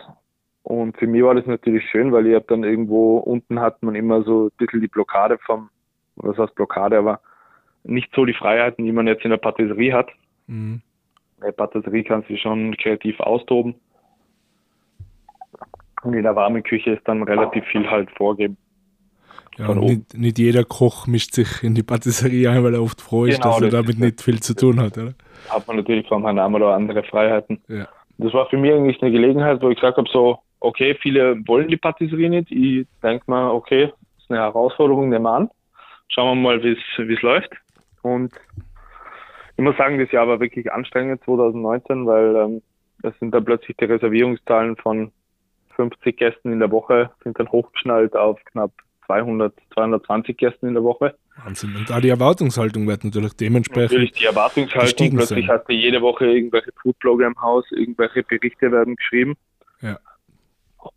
Und für mich war das natürlich schön, weil ich habe dann irgendwo unten hat man immer so ein bisschen die Blockade vom, was heißt Blockade, aber nicht so die Freiheiten, die man jetzt in der Patisserie hat. Mhm. der Patisserie kannst du schon kreativ austoben. Und in der warmen Küche ist dann relativ viel halt vorgeben. Ja, nicht, nicht, jeder Koch mischt sich in die Patisserie ein, weil er oft froh ist, genau, dass er das damit nicht viel zu tun hat, oder? Hat man natürlich vom Herrn oder andere Freiheiten. Ja. Das war für mich eigentlich eine Gelegenheit, wo ich gesagt habe, so, okay, viele wollen die Patisserie nicht. Ich denke mal, okay, das ist eine Herausforderung, nehmen wir an. Schauen wir mal, wie es läuft. Und ich muss sagen, das Jahr war wirklich anstrengend, 2019, weil ähm, es sind dann plötzlich die Reservierungszahlen von 50 Gästen in der Woche sind dann hochgeschnallt auf knapp 200, 220 Gästen in der Woche. Wahnsinn. Und da die Erwartungshaltung wird natürlich dementsprechend. Natürlich die Erwartungshaltung. Plötzlich sein. hast du jede Woche irgendwelche Foodblogger im Haus, irgendwelche Berichte werden geschrieben. Ja.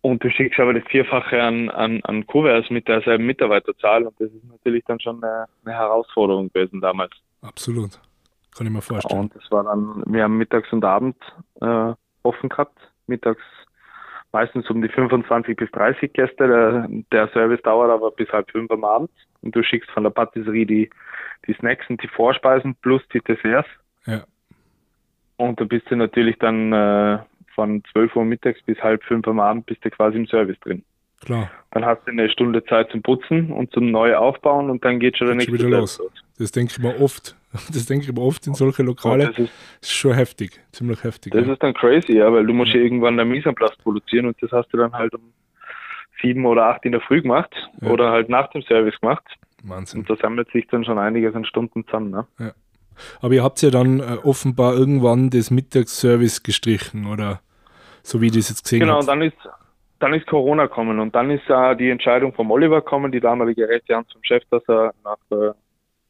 Und du schickst aber das Vierfache an, an, an Kuverts mit derselben Mitarbeiterzahl und das ist natürlich dann schon eine, eine Herausforderung gewesen damals. Absolut. Kann ich mir vorstellen. Und das war dann, wir haben mittags und abend äh, offen gehabt. Mittags meistens um die 25 bis 30 Gäste. Der, der Service dauert aber bis halb fünf am Abend. Und du schickst von der Patisserie die, die Snacks und die Vorspeisen plus die Desserts. Ja. Und da bist du natürlich dann äh, von 12 Uhr mittags bis halb fünf am Abend bist du quasi im Service drin. Klar. Dann hast du eine Stunde Zeit zum Putzen und zum Neuaufbauen und dann geht schon der nächste wieder los. los. Das denke ich mir oft. Das denke ich mir oft in solche Lokale. Das ist, ist, schon heftig, ziemlich heftig. Das ja. ist dann crazy, ja, weil du musst ja irgendwann einen Misanplatz produzieren und das hast du dann halt um sieben oder acht in der Früh gemacht ja. oder halt nach dem Service gemacht. Wahnsinn. Und da sammelt sich dann schon einiges an Stunden zusammen. Ne? Ja. Aber ihr habt ja dann äh, offenbar irgendwann das Mittagsservice gestrichen, oder so wie ich das jetzt gesehen habe. Genau, und dann ist dann ist Corona gekommen und dann ist äh, die Entscheidung vom Oliver gekommen, die damalige Räte zum Chef, dass er nach, äh,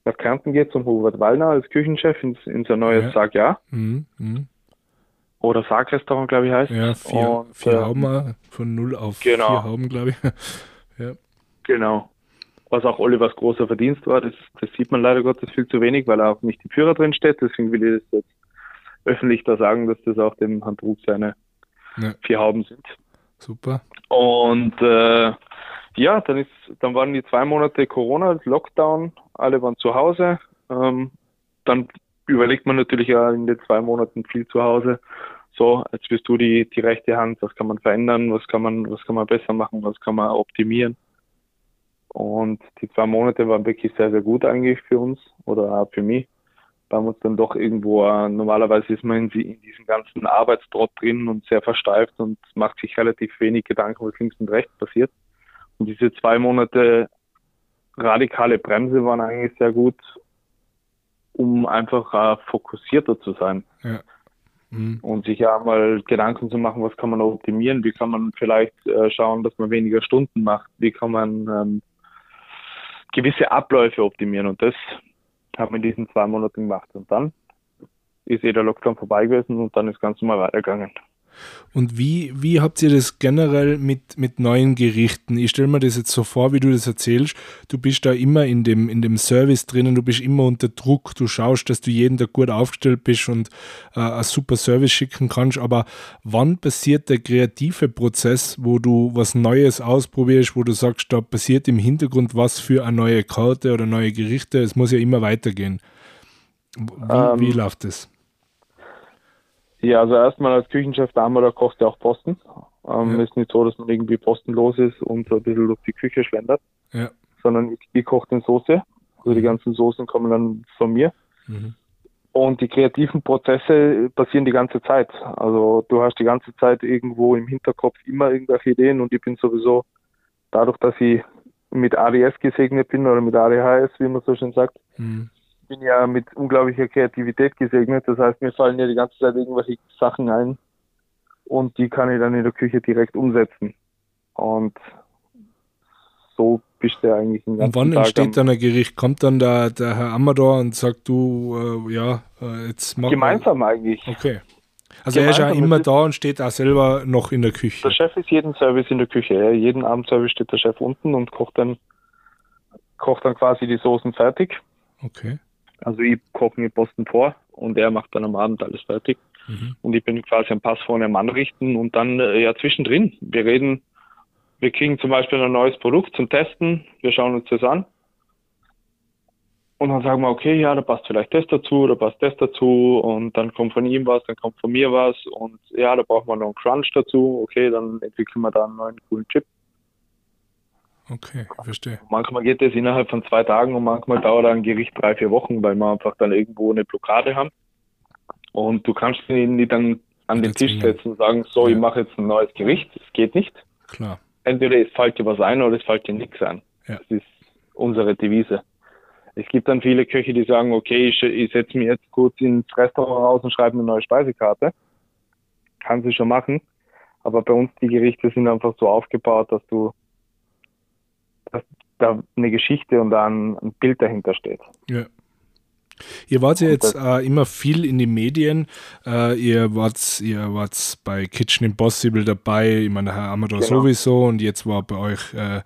nach Kärnten geht, zum Hubert Wallner als Küchenchef ins, in sein neues ja. Sarg, ja. Mhm. Mhm. Oder Sargrestaurant, glaube ich, heißt. Ja, vier, und, vier äh, Hauben von null auf genau. vier Hauben, glaube ich. ja. Genau. Was auch Olivers großer Verdienst war, das, das sieht man leider Gottes viel zu wenig, weil er auch nicht im Führer drin steht. Deswegen will ich das jetzt öffentlich da sagen, dass das auch dem Herrn Trug seine ja. vier Hauben sind. Super. Und äh, ja, dann ist, dann waren die zwei Monate Corona, Lockdown, alle waren zu Hause. Ähm, dann überlegt man natürlich ja in den zwei Monaten viel zu Hause. So, jetzt bist du die, die rechte Hand, was kann man verändern, was kann man, was kann man besser machen, was kann man optimieren. Und die zwei Monate waren wirklich sehr, sehr gut eigentlich für uns oder auch für mich weil man uns dann doch irgendwo, äh, normalerweise ist man in, in diesem ganzen Arbeitstrott drin und sehr versteift und macht sich relativ wenig Gedanken, was links und rechts passiert. Und diese zwei Monate radikale Bremse waren eigentlich sehr gut, um einfach äh, fokussierter zu sein. Ja. Mhm. Und sich ja mal Gedanken zu machen, was kann man optimieren, wie kann man vielleicht äh, schauen, dass man weniger Stunden macht, wie kann man ähm, gewisse Abläufe optimieren. Und das haben wir in diesen zwei Monaten gemacht. Und dann ist eh der Lockdown vorbei gewesen und dann ist ganz normal weitergegangen. Und wie, wie habt ihr das generell mit, mit neuen Gerichten? Ich stelle mir das jetzt so vor, wie du das erzählst. Du bist da immer in dem, in dem Service drinnen, du bist immer unter Druck, du schaust, dass du jeden Tag gut aufgestellt bist und äh, ein super Service schicken kannst. Aber wann passiert der kreative Prozess, wo du was Neues ausprobierst, wo du sagst, da passiert im Hintergrund was für eine neue Karte oder neue Gerichte? Es muss ja immer weitergehen. Wie, ähm, wie läuft das? Ja, also erstmal als Küchenchef da haben wir, da kocht ja auch Posten. Ähm, ja. Ist nicht so, dass man irgendwie postenlos ist und so ein bisschen durch die Küche schlendert. Ja. Sondern ich, ich koche den Soße. Also die mhm. ganzen Soßen kommen dann von mir. Mhm. Und die kreativen Prozesse passieren die ganze Zeit. Also du hast die ganze Zeit irgendwo im Hinterkopf immer irgendwelche Ideen und ich bin sowieso dadurch, dass ich mit ADS gesegnet bin oder mit ADHS, wie man so schön sagt, mhm bin ja mit unglaublicher Kreativität gesegnet. Das heißt, mir fallen ja die ganze Zeit irgendwelche Sachen ein und die kann ich dann in der Küche direkt umsetzen. Und so bist du eigentlich ein Und wann Tag entsteht dann ein Gericht? Kommt dann der, der Herr Amador und sagt, du, äh, ja, äh, jetzt machen Gemeinsam wir. eigentlich. Okay. Also Gemeinsam er ist ja immer da und steht auch selber noch in der Küche. Der Chef ist jeden Service in der Küche. Ja. Jeden Abendservice steht der Chef unten und kocht dann, kocht dann quasi die Soßen fertig. Okay. Also ich koche mir Posten vor und er macht dann am Abend alles fertig. Mhm. Und ich bin quasi am Pass vorne am Anrichten und dann äh, ja zwischendrin. Wir reden, wir kriegen zum Beispiel ein neues Produkt zum Testen, wir schauen uns das an. und dann sagen wir, okay, ja, da passt vielleicht das dazu, da passt das dazu und dann kommt von ihm was, dann kommt von mir was und ja, da brauchen wir noch einen Crunch dazu, okay, dann entwickeln wir da einen neuen coolen Chip. Okay, verstehe. Manchmal geht das innerhalb von zwei Tagen und manchmal dauert ein Gericht drei, vier Wochen, weil wir einfach dann irgendwo eine Blockade haben. Und du kannst ihn nicht dann an den Tisch setzen und sagen, so, ja. ich mache jetzt ein neues Gericht. Das geht nicht. Klar. Entweder es fällt dir was ein oder es fällt dir nichts ein. Ja. Das ist unsere Devise. Es gibt dann viele Köche, die sagen, okay, ich, ich setze mich jetzt kurz ins Restaurant raus und schreibe eine neue Speisekarte. Kann sie schon machen. Aber bei uns die Gerichte sind einfach so aufgebaut, dass du dass da eine Geschichte und ein, ein Bild dahinter steht. Ja. Ihr wart ja jetzt äh, immer viel in den Medien. Äh, ihr wart, ihr wart bei Kitchen Impossible dabei, ich meine, Herr Amador genau. sowieso und jetzt war bei euch äh,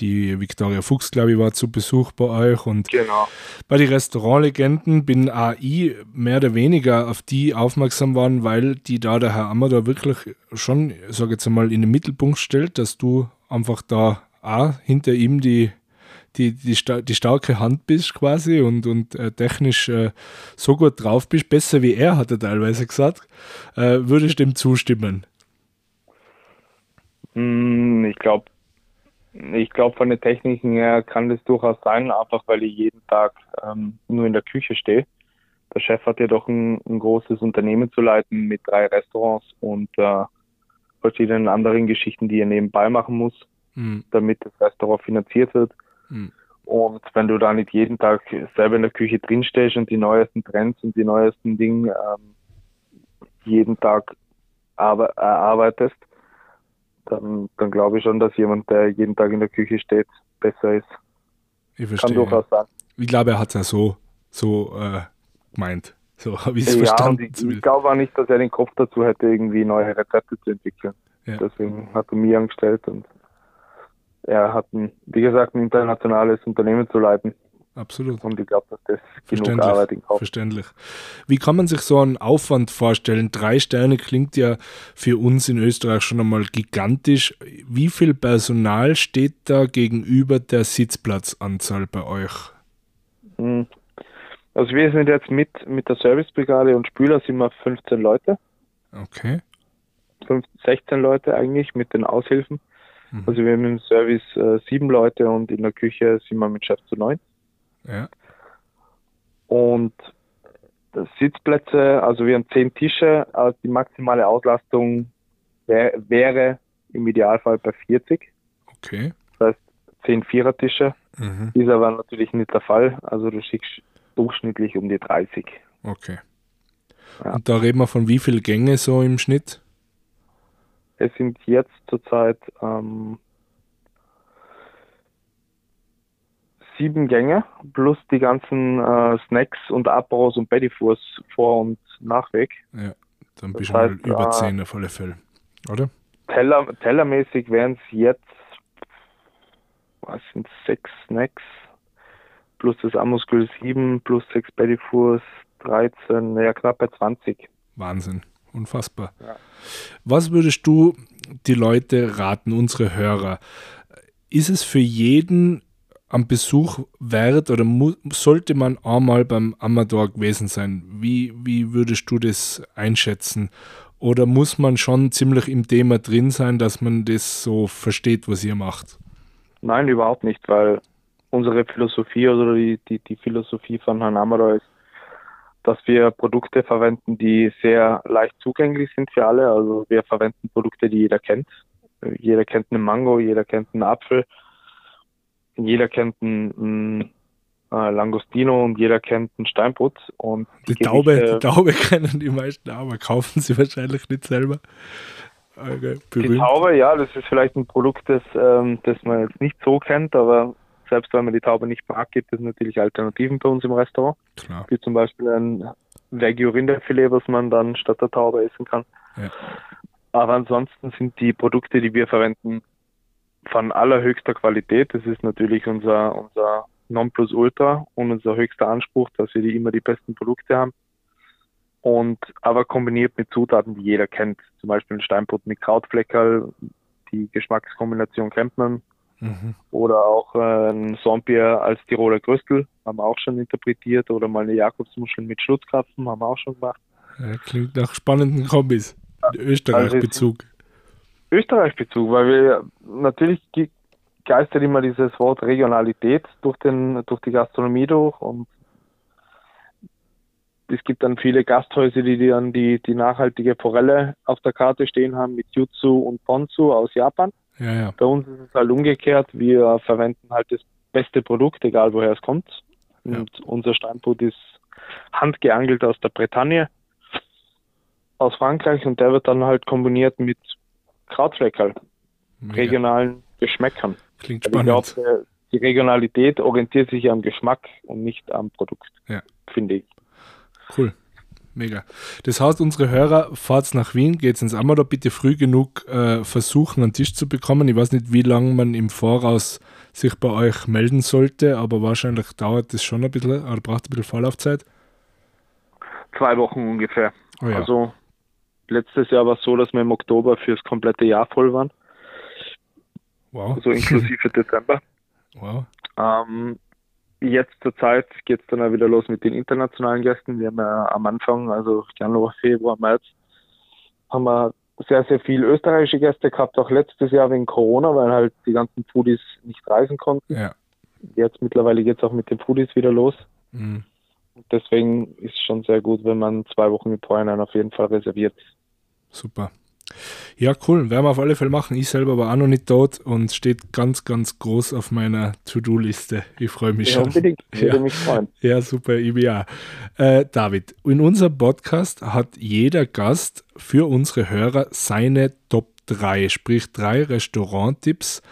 die Victoria Fuchs, glaube ich, war zu Besuch bei euch und genau. bei den Restaurantlegenden bin AI mehr oder weniger auf die aufmerksam worden, weil die da der Herr Amador wirklich schon, sage jetzt einmal, in den Mittelpunkt stellt, dass du einfach da auch hinter ihm die die, die, die starke Hand bist quasi und, und äh, technisch äh, so gut drauf bist, besser wie er, hat er teilweise gesagt, äh, würde ich dem zustimmen? Hm, ich glaube, ich glaube, von den Techniken her kann das durchaus sein, einfach weil ich jeden Tag ähm, nur in der Küche stehe. Der Chef hat ja doch ein, ein großes Unternehmen zu leiten mit drei Restaurants und äh, verschiedenen anderen Geschichten, die er nebenbei machen muss, mhm. damit das Restaurant finanziert wird. Mhm. Und wenn du da nicht jeden Tag selber in der Küche drinstehst und die neuesten Trends und die neuesten Dinge ähm, jeden Tag erarbeitest, dann, dann glaube ich schon, dass jemand, der jeden Tag in der Küche steht, besser ist. Ich verstehe. Kann durchaus sein. Ich glaube, er hat es ja so, so äh, gemeint. So habe ich es ja, verstanden. Ich, ich glaube auch nicht, dass er den Kopf dazu hätte, irgendwie neue Rezepte zu entwickeln. Ja. Deswegen hat er mich angestellt und er hat, ein, wie gesagt, ein internationales Unternehmen zu leiten. Absolut. Und ich glaube, dass das genug Arbeit in Kauf Verständlich. Wie kann man sich so einen Aufwand vorstellen? Drei Sterne klingt ja für uns in Österreich schon einmal gigantisch. Wie viel Personal steht da gegenüber der Sitzplatzanzahl bei euch? Hm. Also wir sind jetzt mit, mit der Servicebrigade und Spüler sind wir 15 Leute. Okay. 15, 16 Leute eigentlich mit den Aushilfen. Mhm. Also wir haben im Service äh, sieben Leute und in der Küche sind wir mit Chef zu neun. Ja. Und Sitzplätze, also wir haben zehn Tische, also die maximale Auslastung wär, wäre im Idealfall bei 40. Okay. Das heißt zehn Vierertische. Mhm. Ist aber natürlich nicht der Fall. Also du schickst durchschnittlich um die 30. Okay. Ja. Und da reden wir von wie viel Gänge so im Schnitt? Es sind jetzt zurzeit ähm, sieben Gänge plus die ganzen äh, Snacks und Apros und Bettyfours vor und nachweg. Ja, dann bist du mal über äh, zehn auf alle Fälle, oder? Teller, tellermäßig wären es jetzt, was sind sechs Snacks plus das Amuskel 7 plus sechs Bettyfours 13, naja, knapp bei 20. Wahnsinn. Unfassbar. Ja. Was würdest du die Leute raten, unsere Hörer? Ist es für jeden am Besuch wert oder sollte man einmal beim Amador gewesen sein? Wie, wie würdest du das einschätzen? Oder muss man schon ziemlich im Thema drin sein, dass man das so versteht, was ihr macht? Nein, überhaupt nicht, weil unsere Philosophie oder die, die, die Philosophie von Herrn Amador ist, dass wir Produkte verwenden, die sehr leicht zugänglich sind für alle. Also wir verwenden Produkte, die jeder kennt. Jeder kennt einen Mango, jeder kennt einen Apfel, jeder kennt einen, äh, Langostino und jeder kennt einen Steinputz. Und die, die Taube, die Taube kennen die meisten, aber kaufen sie wahrscheinlich nicht selber. Okay, die Taube, ja, das ist vielleicht ein Produkt, das, ähm, das man jetzt nicht so kennt, aber selbst wenn man die Taube nicht mag, gibt es natürlich Alternativen bei uns im Restaurant. Klar. Wie zum Beispiel ein Wagyu Rinderfilet, was man dann statt der Taube essen kann. Ja. Aber ansonsten sind die Produkte, die wir verwenden, von allerhöchster Qualität. Das ist natürlich unser, unser Nonplusultra und unser höchster Anspruch, dass wir die immer die besten Produkte haben. Und aber kombiniert mit Zutaten, die jeder kennt. Zum Beispiel ein Steinbrot mit Krautfleckerl. Die Geschmackskombination kennt man Mhm. Oder auch ein Sompier als Tiroler Gröstel haben wir auch schon interpretiert. Oder mal eine Jakobsmuschel mit Schlutzkrapfen haben wir auch schon gemacht. Ja, klingt nach spannenden Kombis. Österreich-Bezug. Also Österreich-Bezug, weil wir natürlich geistert immer dieses Wort Regionalität durch, den, durch die Gastronomie durch und es gibt dann viele Gasthäuser, die dann die, die nachhaltige Forelle auf der Karte stehen haben mit Jutsu und Ponzu aus Japan. Ja, ja. Bei uns ist es halt umgekehrt. Wir verwenden halt das beste Produkt, egal woher es kommt. Und ja. unser Standpunkt ist handgeangelt aus der Bretagne, aus Frankreich und der wird dann halt kombiniert mit Krautfleckerl, regionalen Geschmäckern. Klingt spannend. Also ich glaube, die Regionalität orientiert sich am Geschmack und nicht am Produkt, ja. finde ich. Cool. Mega. Das heißt, unsere Hörer, fahrt nach Wien, geht ins Amado, bitte früh genug äh, versuchen, einen Tisch zu bekommen. Ich weiß nicht, wie lange man im Voraus sich bei euch melden sollte, aber wahrscheinlich dauert das schon ein bisschen, oder braucht ein bisschen Vorlaufzeit. Zwei Wochen ungefähr. Oh ja. Also letztes Jahr war es so, dass wir im Oktober fürs komplette Jahr voll waren. Wow. Also inklusive Dezember. Wow. Ähm, jetzt zur Zeit geht es dann auch wieder los mit den internationalen Gästen. Wir haben ja am Anfang, also Januar, Februar, März, haben wir sehr, sehr viel österreichische Gäste gehabt, auch letztes Jahr wegen Corona, weil halt die ganzen Foodies nicht reisen konnten. Ja. Jetzt mittlerweile geht es auch mit den Foodies wieder los. Mhm. Deswegen ist es schon sehr gut, wenn man zwei Wochen mit Vorhinein auf jeden Fall reserviert. Super. Ja, cool. Werden wir auf alle Fälle machen. Ich selber war auch noch nicht tot und steht ganz, ganz groß auf meiner To-Do-Liste. Ich freue mich ja, schon. Unbedingt. Ich würde mich freuen. Ja, super, IBA. Äh, David, in unserem Podcast hat jeder Gast für unsere Hörer seine Top 3, sprich drei Restauranttipps,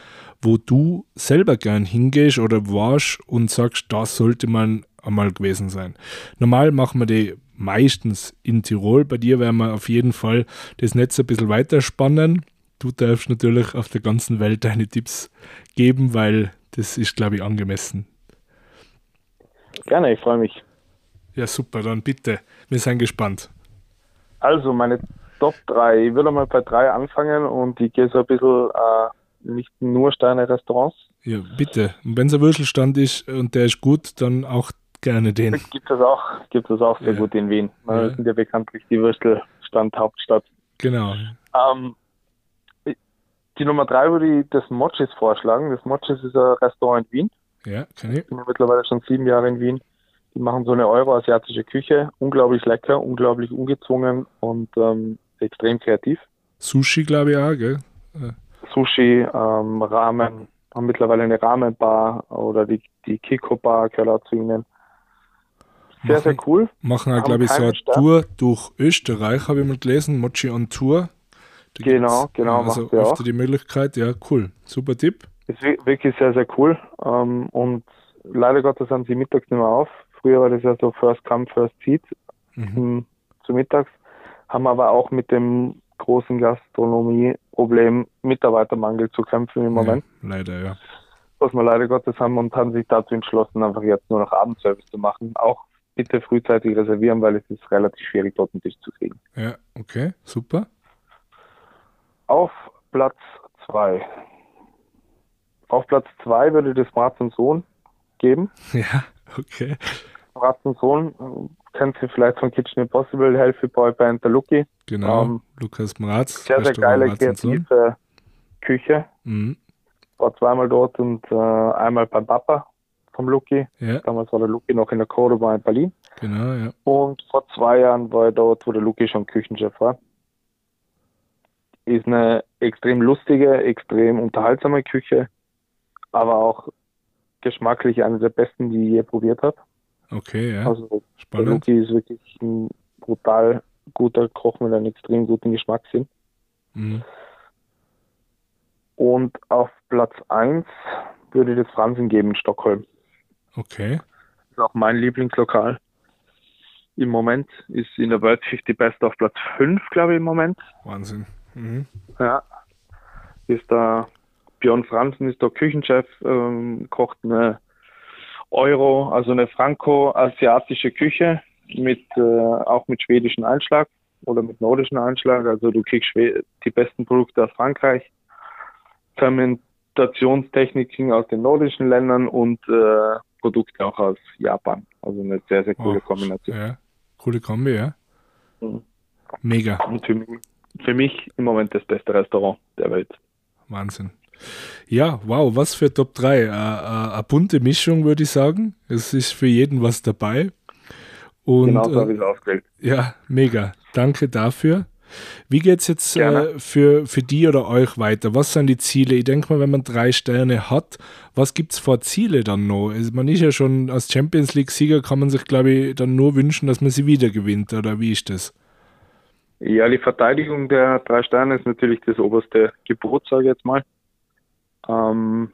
wo du selber gern hingehst oder warst und sagst, das sollte man einmal gewesen sein. Normal machen wir die meistens in Tirol. Bei dir werden wir auf jeden Fall das Netz ein bisschen weiter spannen. Du darfst natürlich auf der ganzen Welt deine Tipps geben, weil das ist, glaube ich, angemessen. Gerne, ich freue mich. Ja, super, dann bitte. Wir sind gespannt. Also, meine Top 3. Ich würde mal bei 3 anfangen und ich gehe so ein bisschen äh, nicht nur Sterne-Restaurants. Ja, bitte. Und wenn es ein Würstelstand ist und der ist gut, dann auch gerne den. Gibt es auch, gibt es auch sehr ja. gut in Wien. Wir ja. sind ja bekanntlich die Würstelstand-Hauptstadt. Genau. Ähm, die Nummer drei würde ich das Mochis vorschlagen. Das Mochis ist ein Restaurant in Wien. Ja, kann ich. Ich bin mittlerweile schon sieben Jahre in Wien. Die machen so eine euroasiatische Küche. Unglaublich lecker, unglaublich ungezwungen und ähm, extrem kreativ. Sushi, glaube ich auch, gell? Sushi, ähm, Ramen, haben mittlerweile eine Rahmenbar oder die, die Kiko-Bar gehört auch zu ihnen. Sehr, machen, sehr cool. Machen auch, glaube ich, so eine Tour durch Österreich, habe ich mal gelesen, Mochi on Tour. Da genau, genau. Also öfter die Möglichkeit, ja, cool. Super Tipp. Ist wirklich sehr, sehr cool. Ähm, und leider Gottes haben sie mittags nicht mehr auf. Früher war das ja so First Come, First Seat mhm. zu mittags. Haben aber auch mit dem großen Gastronomieproblem Mitarbeitermangel zu kämpfen im Moment. Ja, leider, ja. Was wir leider Gottes haben und haben sich dazu entschlossen, einfach jetzt nur noch Abendservice zu machen. Auch bitte frühzeitig reservieren, weil es ist relativ schwierig, dort einen Tisch zu kriegen. Ja, okay, super. Auf Platz 2. Auf Platz 2 würde das Bratz und Sohn geben. Ja, okay. Bratz und Sohn äh, kennt ihr vielleicht von Kitchen Impossible, Healthy Boy Band der Lucky. Genau, ähm, Lukas Mraz. Sehr, sehr geile, kreative Küche. Mhm. War zweimal dort und äh, einmal beim Papa vom Lucky. Ja. Damals war der Lucky noch in der Cordoba in Berlin. Genau, ja. Und vor zwei Jahren war ich dort, wo der Lucky schon Küchenchef war. Ist eine extrem lustige, extrem unterhaltsame Küche, aber auch geschmacklich eine der besten, die ich je probiert habe. Okay, ja. Also Spannend. der Lucky ist wirklich ein brutal guter Koch mit einem extrem guten Geschmackssinn. Mhm. Und auf Platz 1 würde ich das Franzen geben in Stockholm. Okay. Das ist auch mein Lieblingslokal. Im Moment ist in der World 50 Best auf Platz 5, glaube ich, im Moment. Wahnsinn. Mhm. Ja. Ist da Björn Franzen ist der Küchenchef, ähm, kocht eine Euro, also eine franco-asiatische Küche mit äh, auch mit schwedischem Einschlag oder mit nordischem Einschlag. Also du kriegst die besten Produkte aus Frankreich, Degustationstechniken aus den nordischen Ländern und äh, Produkte auch aus Japan. Also eine sehr, sehr coole oh, Kombination. Ja, coole Kombi, ja. Mhm. Mega. Und für mich, für mich im Moment das beste Restaurant der Welt. Wahnsinn. Ja, wow, was für Top 3. Äh, eine bunte Mischung, würde ich sagen. Es ist für jeden was dabei. Und, genau so habe ich es ausgewählt. Ja, mega. Danke dafür. Wie geht es jetzt äh, für, für die oder euch weiter? Was sind die Ziele? Ich denke mal, wenn man drei Sterne hat, was gibt es vor Ziele dann noch? Also man ist ja schon als Champions League-Sieger, kann man sich, glaube ich, dann nur wünschen, dass man sie wieder gewinnt, oder wie ist das? Ja, die Verteidigung der drei Sterne ist natürlich das oberste Gebot, sage ich jetzt mal. Ähm,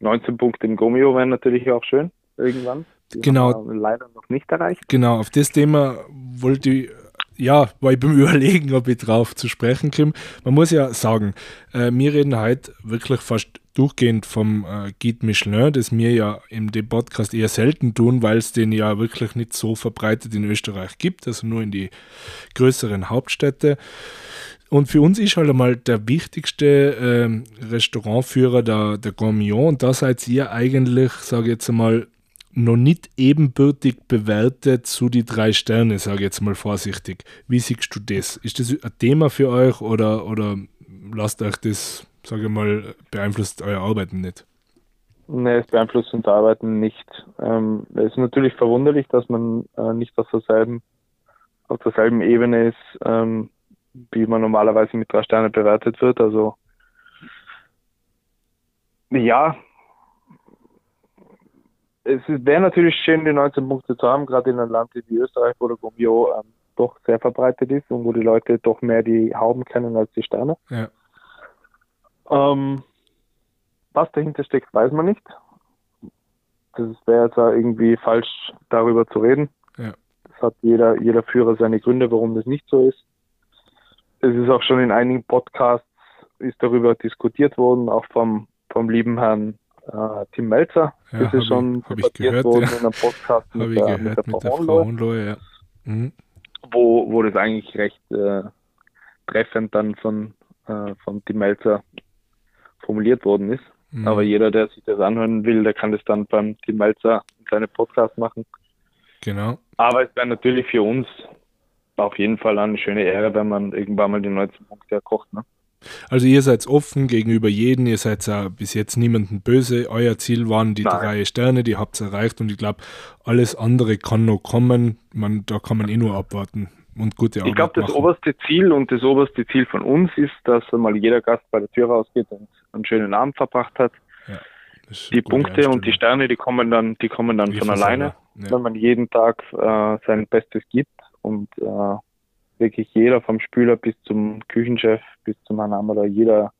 19 Punkte im Gomio wären natürlich auch schön, irgendwann. Die genau. leider noch nicht erreicht. Genau, auf das Thema wollte ich ja, war ich beim Überlegen, ob ich drauf zu sprechen komme. Man muss ja sagen, äh, wir reden heute wirklich fast durchgehend vom äh, Guide Michelin, das wir ja dem Podcast eher selten tun, weil es den ja wirklich nicht so verbreitet in Österreich gibt, also nur in die größeren Hauptstädte. Und für uns ist halt einmal der wichtigste äh, Restaurantführer der, der Gourmillon und da seid ihr eigentlich, sage ich jetzt einmal, noch nicht ebenbürtig bewertet zu die drei Sterne, sage ich jetzt mal vorsichtig. Wie siehst du das? Ist das ein Thema für euch oder, oder lasst euch das, sage ich mal, beeinflusst euer Arbeiten nicht? Nee, es beeinflusst unser Arbeiten nicht. Ähm, es ist natürlich verwunderlich, dass man äh, nicht auf derselben, auf derselben Ebene ist, ähm, wie man normalerweise mit drei Sternen bewertet wird. Also ja, es wäre natürlich schön, die 19 Punkte zu haben, gerade in einem Land wie Österreich, wo der Gumbio ähm, doch sehr verbreitet ist und wo die Leute doch mehr die Hauben kennen als die Sterne. Ja. Ähm, was dahinter steckt, weiß man nicht. Das wäre jetzt irgendwie falsch, darüber zu reden. Ja. Das hat jeder, jeder Führer seine Gründe, warum das nicht so ist. Es ist auch schon in einigen Podcasts ist darüber diskutiert worden, auch vom, vom lieben Herrn äh, Tim Melzer. Ja, das ist schon ich, ich gehört, worden ja. in einem Podcast mit, der, gehört, mit, der, mit Frau, Frau Hohenlohe, ja. Mhm. wo, wo das eigentlich recht äh, treffend dann von, äh, von Tim Melzer formuliert worden ist. Mhm. Aber jeder, der sich das anhören will, der kann das dann beim Tim Melzer in seinem Podcast machen. Genau. Aber es wäre natürlich für uns auf jeden Fall eine schöne Ehre, wenn man irgendwann mal die 19 Punkte erkocht. Ne? Also ihr seid offen gegenüber jedem, ihr seid ja bis jetzt niemanden böse. Euer Ziel waren die Nein. drei Sterne, die habt ihr erreicht und ich glaube, alles andere kann noch kommen. Man, da kann man eh nur abwarten und gute Arbeit Ich glaube, das oberste Ziel und das oberste Ziel von uns ist, dass mal jeder Gast bei der Tür rausgeht und einen schönen Abend verbracht hat. Ja, die Punkte und die Sterne, die kommen dann, die kommen dann von alleine, ja. wenn man jeden Tag äh, sein Bestes gibt und äh, wirklich jeder vom Spüler bis zum Küchenchef, bis zum oder jeder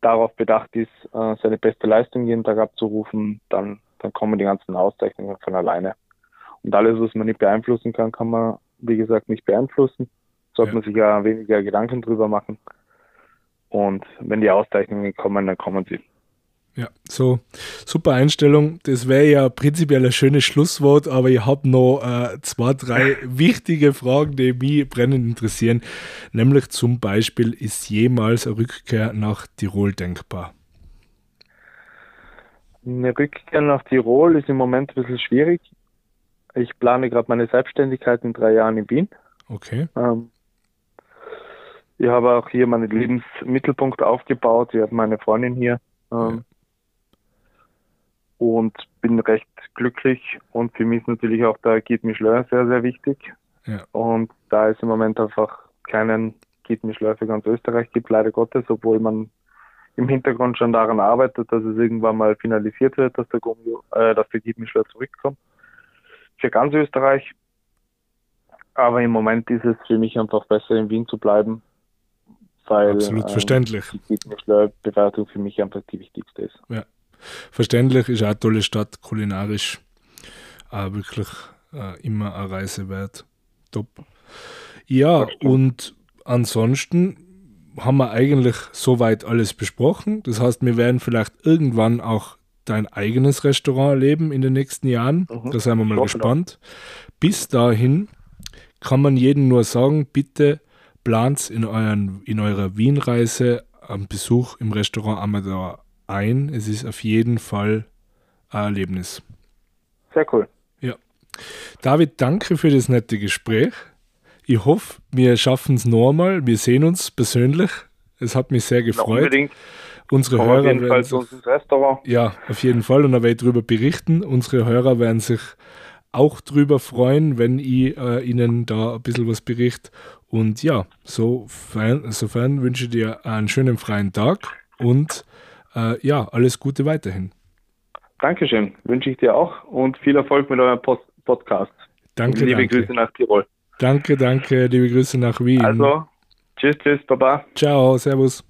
darauf bedacht ist, äh, seine beste Leistung jeden Tag abzurufen, dann, dann kommen die ganzen Auszeichnungen von alleine. Und alles, was man nicht beeinflussen kann, kann man, wie gesagt, nicht beeinflussen. Sollte ja. man sich ja weniger Gedanken drüber machen. Und wenn die Auszeichnungen kommen, dann kommen sie. Ja, so super Einstellung. Das wäre ja prinzipiell ein schönes Schlusswort, aber ich habe noch äh, zwei, drei wichtige Fragen, die mich brennend interessieren. Nämlich zum Beispiel, ist jemals eine Rückkehr nach Tirol denkbar? Eine Rückkehr nach Tirol ist im Moment ein bisschen schwierig. Ich plane gerade meine Selbstständigkeit in drei Jahren in Wien. Okay. Ähm, ich habe auch hier meinen Lebensmittelpunkt aufgebaut. Ich habe meine Freundin hier. Ähm, ja und bin recht glücklich. Und für mich ist natürlich auch der Guide Michelin sehr, sehr wichtig. Ja. Und da es im Moment einfach keinen Guide Michelin für ganz Österreich gibt, leider Gottes, obwohl man im Hintergrund schon daran arbeitet, dass es irgendwann mal finalisiert wird, dass der, Gummio, äh, dass der Guide Michelin zurückkommt. Für ganz Österreich. Aber im Moment ist es für mich einfach besser, in Wien zu bleiben, weil Absolut verständlich. die Guide Michelin-Bewertung für mich einfach die wichtigste ist. Ja verständlich, ist auch eine tolle Stadt, kulinarisch auch wirklich äh, immer eine Reise wert. Top. Ja, und ansonsten haben wir eigentlich soweit alles besprochen. Das heißt, wir werden vielleicht irgendwann auch dein eigenes Restaurant erleben in den nächsten Jahren. Mhm. Da sind wir mal gespannt. Bis dahin kann man jedem nur sagen, bitte plant in, euren, in eurer Wien-Reise einen Besuch im Restaurant Amador ein. Es ist auf jeden Fall ein Erlebnis. Sehr cool. Ja. David, danke für das nette Gespräch. Ich hoffe, wir schaffen es nochmal. Wir sehen uns persönlich. Es hat mich sehr gefreut. Ja, unbedingt. Unsere Hörer auf jeden Fall zu uns ins Restaurant. Ja, auf jeden Fall. Und da werde ich darüber berichten. Unsere Hörer werden sich auch darüber freuen, wenn ich äh, ihnen da ein bisschen was berichte. Und ja, sofern, sofern wünsche ich dir einen schönen freien Tag und äh, ja, alles Gute weiterhin. Dankeschön, wünsche ich dir auch und viel Erfolg mit eurem Post Podcast. Danke, liebe danke. Grüße nach Tirol. Danke, danke, liebe Grüße nach Wien. Also, tschüss, tschüss, baba. Ciao, servus.